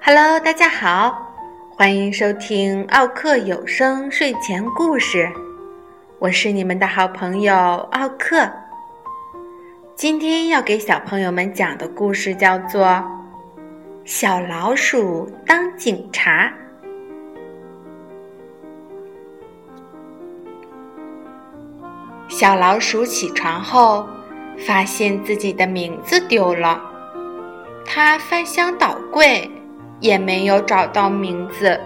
Hello，大家好，欢迎收听奥克有声睡前故事，我是你们的好朋友奥克。今天要给小朋友们讲的故事叫做《小老鼠当警察》。小老鼠起床后，发现自己的名字丢了，它翻箱倒柜。也没有找到名字。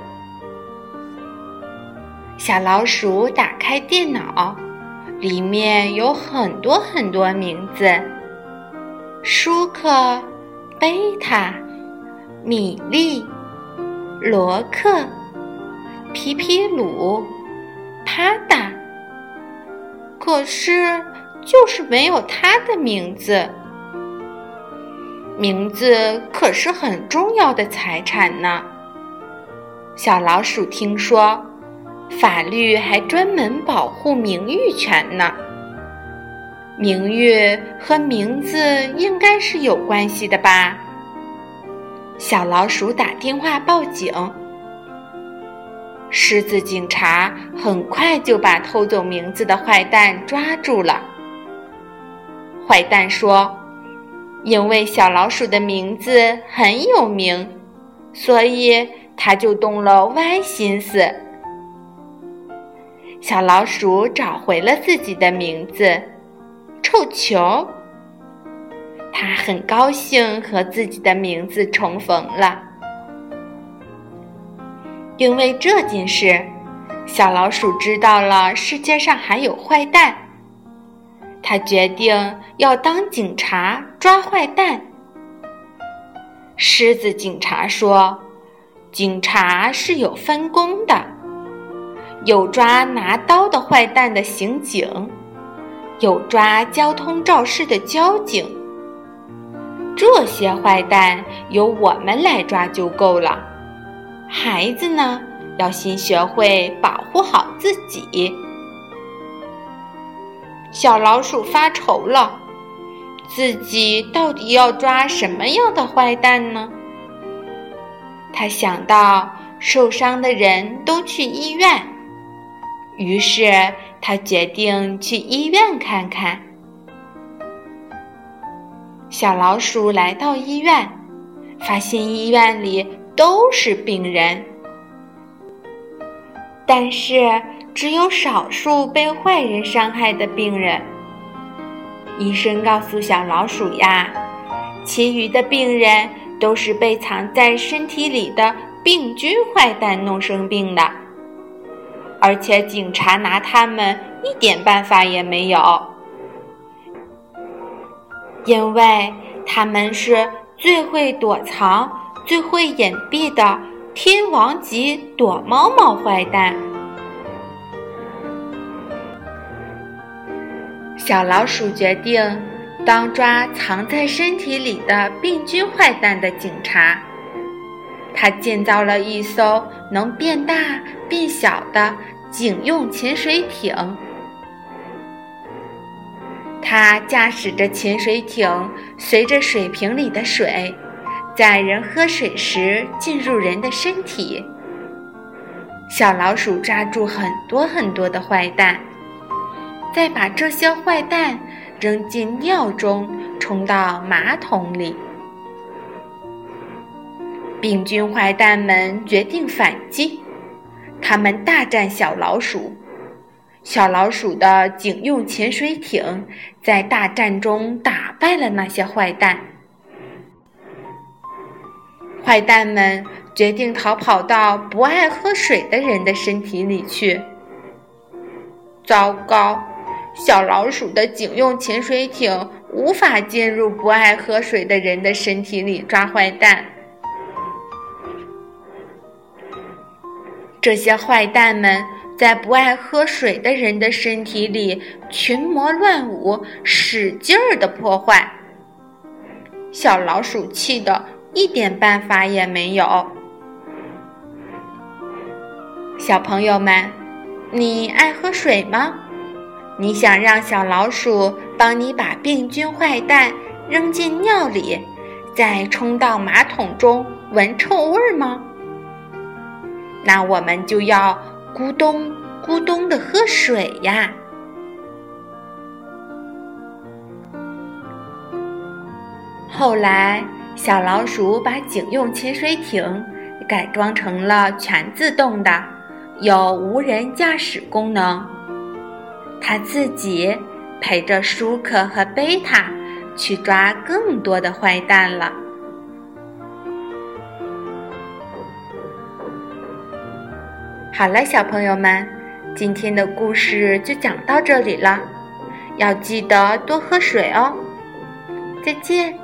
小老鼠打开电脑，里面有很多很多名字：舒克、贝塔、米莉、罗克、皮皮鲁、帕达。可是，就是没有他的名字。名字可是很重要的财产呢。小老鼠听说，法律还专门保护名誉权呢。名誉和名字应该是有关系的吧？小老鼠打电话报警，狮子警察很快就把偷走名字的坏蛋抓住了。坏蛋说。因为小老鼠的名字很有名，所以他就动了歪心思。小老鼠找回了自己的名字——臭球。他很高兴和自己的名字重逢了。因为这件事，小老鼠知道了世界上还有坏蛋。他决定要当警察抓坏蛋。狮子警察说：“警察是有分工的，有抓拿刀的坏蛋的刑警，有抓交通肇事的交警。这些坏蛋由我们来抓就够了。孩子呢，要先学会保护好自己。”小老鼠发愁了，自己到底要抓什么样的坏蛋呢？他想到受伤的人都去医院，于是他决定去医院看看。小老鼠来到医院，发现医院里都是病人，但是。只有少数被坏人伤害的病人。医生告诉小老鼠呀，其余的病人都是被藏在身体里的病菌坏蛋弄生病的，而且警察拿他们一点办法也没有，因为他们是最会躲藏、最会隐蔽的天王级躲猫猫坏蛋。小老鼠决定当抓藏在身体里的病菌坏蛋的警察。他建造了一艘能变大变小的警用潜水艇。他驾驶着潜水艇，随着水瓶里的水，在人喝水时进入人的身体。小老鼠抓住很多很多的坏蛋。再把这些坏蛋扔进尿中，冲到马桶里。病菌坏蛋们决定反击，他们大战小老鼠。小老鼠的警用潜水艇在大战中打败了那些坏蛋。坏蛋们决定逃跑到不爱喝水的人的身体里去。糟糕！小老鼠的警用潜水艇无法进入不爱喝水的人的身体里抓坏蛋。这些坏蛋们在不爱喝水的人的身体里群魔乱舞，使劲儿的破坏。小老鼠气得一点办法也没有。小朋友们。你爱喝水吗？你想让小老鼠帮你把病菌坏蛋扔进尿里，再冲到马桶中闻臭味吗？那我们就要咕咚咕咚的喝水呀。后来，小老鼠把警用潜水艇改装成了全自动的，有无人驾驶功能。它自己陪着舒克和贝塔去抓更多的坏蛋了。好了，小朋友们，今天的故事就讲到这里了，要记得多喝水哦。再见。